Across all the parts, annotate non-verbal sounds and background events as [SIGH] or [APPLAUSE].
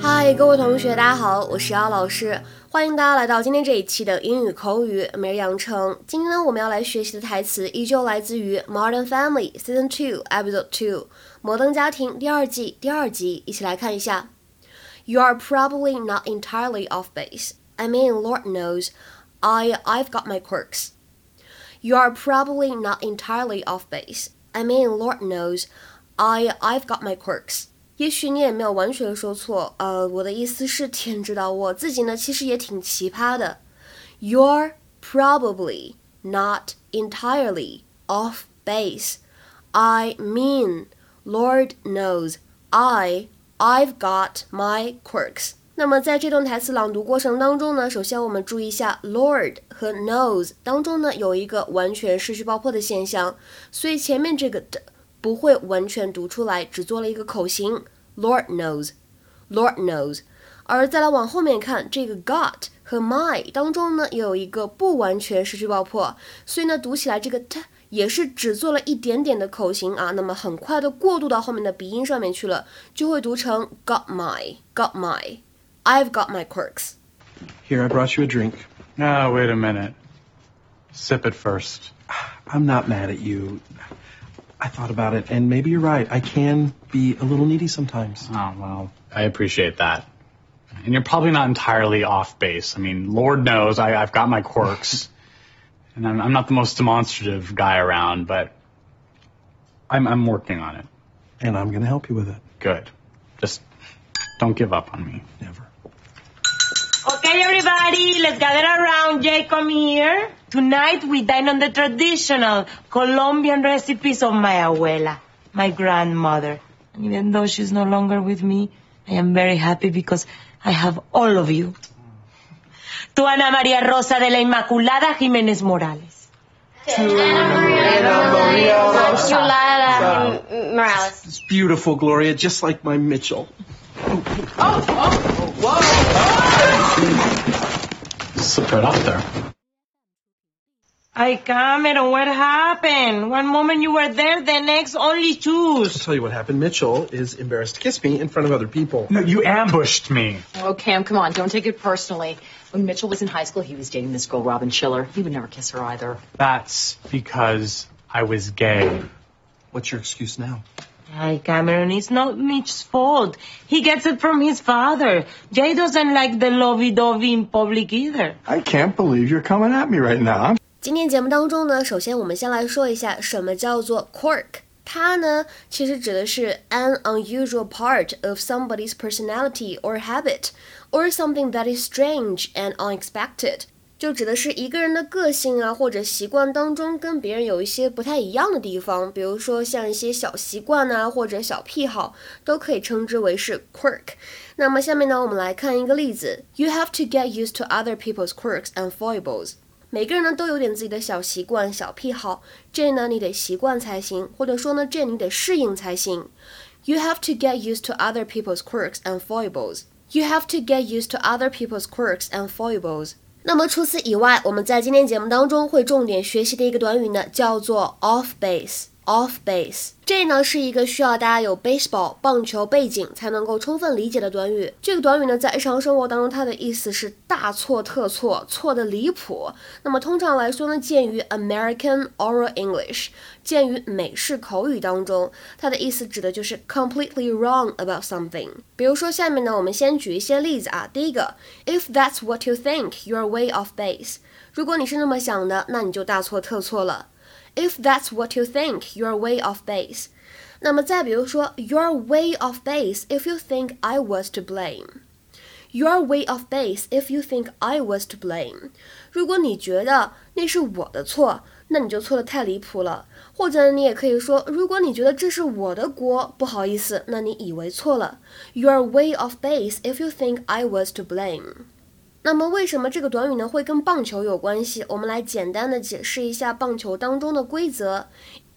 嘿，各位同学，大家好，我是姚老师，欢迎大家来到今天这一期的英语口语每日养成。今天呢，我们要来学习的台词依旧来自于《Modern Family》Season Two Episode Two《摩登家庭》第二季第二集，一起来看一下。You are probably not entirely off base. I mean, Lord knows, I I've got my quirks. You are probably not entirely off base. I mean, Lord knows, I I've got my quirks. 也许你也没有完全说错，呃，我的意思是，天知道我自己呢，其实也挺奇葩的。You're probably not entirely off base. I mean, Lord knows, I I've got my quirks. 那么在这段台词朗读过程当中呢，首先我们注意一下，Lord 和 knows 当中呢有一个完全失去爆破的现象，所以前面这个的。不会完全读出来，只做了一个口型。Lord knows，Lord knows。而再来往后面看，这个 got 和 my 当中呢，也有一个不完全失去爆破，所以呢，读起来这个 t 也是只做了一点点的口型啊。那么很快的过渡到后面的鼻音上面去了，就会读成 got my，got my，I've got my quirks。Here, I brought you a drink. Now, wait a minute. Sip it first. I'm not mad at you. I thought about it, and maybe you're right. I can be a little needy sometimes. Oh, well, I appreciate that. And you're probably not entirely off base. I mean, Lord knows I, have got my quirks. [LAUGHS] and I'm, I'm, not the most demonstrative guy around, but I'm, I'm working on it. And I'm going to help you with it. Good. Just don't give up on me. Never. Okay, everybody, let's gather around. Jay, come here. Tonight we dine on the traditional Colombian recipes of my abuela, my grandmother. And even though she's no longer with me, I am very happy because I have all of you. To Ana María Rosa de la Inmaculada Jiménez Morales. To Ana Maria Rosa Morales. It's beautiful, Gloria, just like my Mitchell. Oh, oh, oh, whoa! Slipped right off there. Ay, Cameron, what happened? One moment you were there, the next only choose. I'll tell you what happened. Mitchell is embarrassed to kiss me in front of other people. No, you ambushed me. Oh, Cam, come on. Don't take it personally. When Mitchell was in high school, he was dating this girl, Robin Schiller. He would never kiss her either. That's because I was gay. What's your excuse now? Hi, Cameron, it's not Mitch's fault. He gets it from his father. Jay doesn't like the lovey-dovey in public either. I can't believe you're coming at me right now. 今天节目当中呢，首先我们先来说一下什么叫做 quirk。它呢，其实指的是 an unusual part of somebody's personality or habit, or something that is strange and unexpected，就指的是一个人的个性啊或者习惯当中跟别人有一些不太一样的地方，比如说像一些小习惯啊或者小癖好，都可以称之为是 quirk。那么下面呢，我们来看一个例子：You have to get used to other people's quirks and foibles。每个人呢都有点自己的小习惯、小癖好，这呢你得习惯才行，或者说呢这你得适应才行。You have to get used to other people's quirks and foibles. You have to get used to other people's quirks and foibles. 那么除此以外，我们在今天节目当中会重点学习的一个短语呢，叫做 off base。Off base，这呢是一个需要大家有 baseball 棒球背景才能够充分理解的短语。这个短语呢，在日常生活当中，它的意思是大错特错，错的离谱。那么通常来说呢，鉴于 American Oral English，鉴于美式口语当中，它的意思指的就是 completely wrong about something。比如说下面呢，我们先举一些例子啊。第一个，If that's what you think, you're way off base。如果你是那么想的，那你就大错特错了。If that's what you think, you're way off base. 那么再比如说，You're way off base if you think I was to blame. You're way off base if you think I was to blame. 如果你觉得那是我的错，那你就错的太离谱了。或者你也可以说，如果你觉得这是我的锅，不好意思，那你以为错了。You're way off base if you think I was to blame. 那么为什么这个短语呢会跟棒球有关系？我们来简单的解释一下棒球当中的规则。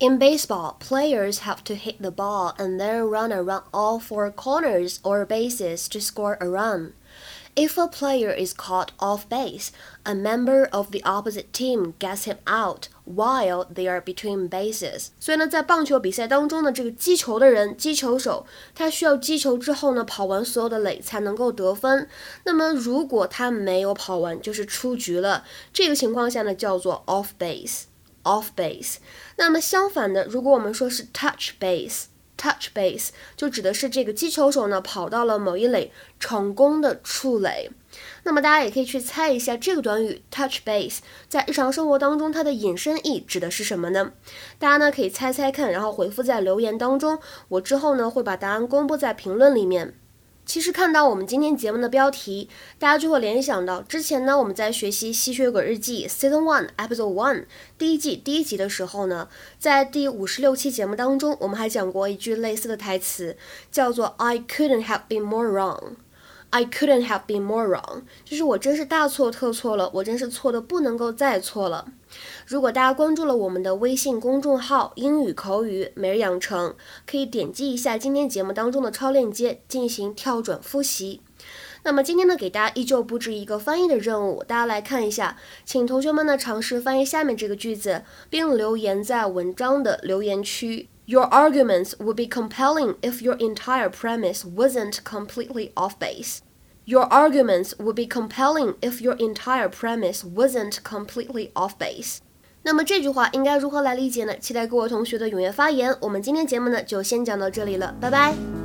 In baseball, players have to hit the ball and then run around all four corners or bases to score a run. If a player is caught off base, a member of the opposite team gets him out while they are between bases。所以呢，在棒球比赛当中呢，这个击球的人，击球手，他需要击球之后呢，跑完所有的垒才能够得分。那么如果他没有跑完，就是出局了。这个情况下呢，叫做 off base。off base。那么相反的，如果我们说是 touch base。Touch base 就指的是这个击球手呢跑到了某一垒，成功的触垒。那么大家也可以去猜一下，这个短语 touch base 在日常生活当中它的引申义指的是什么呢？大家呢可以猜猜看，然后回复在留言当中，我之后呢会把答案公布在评论里面。其实看到我们今天节目的标题，大家就会联想到之前呢，我们在学习《吸血鬼日记》Season One Episode One 第一季第一集的时候呢，在第五十六期节目当中，我们还讲过一句类似的台词，叫做 "I couldn't have been more wrong." I couldn't have been more wrong，就是我真是大错特错了，我真是错的不能够再错了。如果大家关注了我们的微信公众号“英语口语每日养成”，可以点击一下今天节目当中的超链接进行跳转复习。那么今天呢，给大家依旧布置一个翻译的任务，大家来看一下，请同学们呢尝试翻译下面这个句子，并留言在文章的留言区。Your arguments would be compelling if your entire premise wasn't completely off base. Your arguments would be compelling if your entire premise wasn't completely off base. 那么这句话应该如何来理解呢？期待各位同学的踊跃发言。我们今天节目呢就先讲到这里了，拜拜。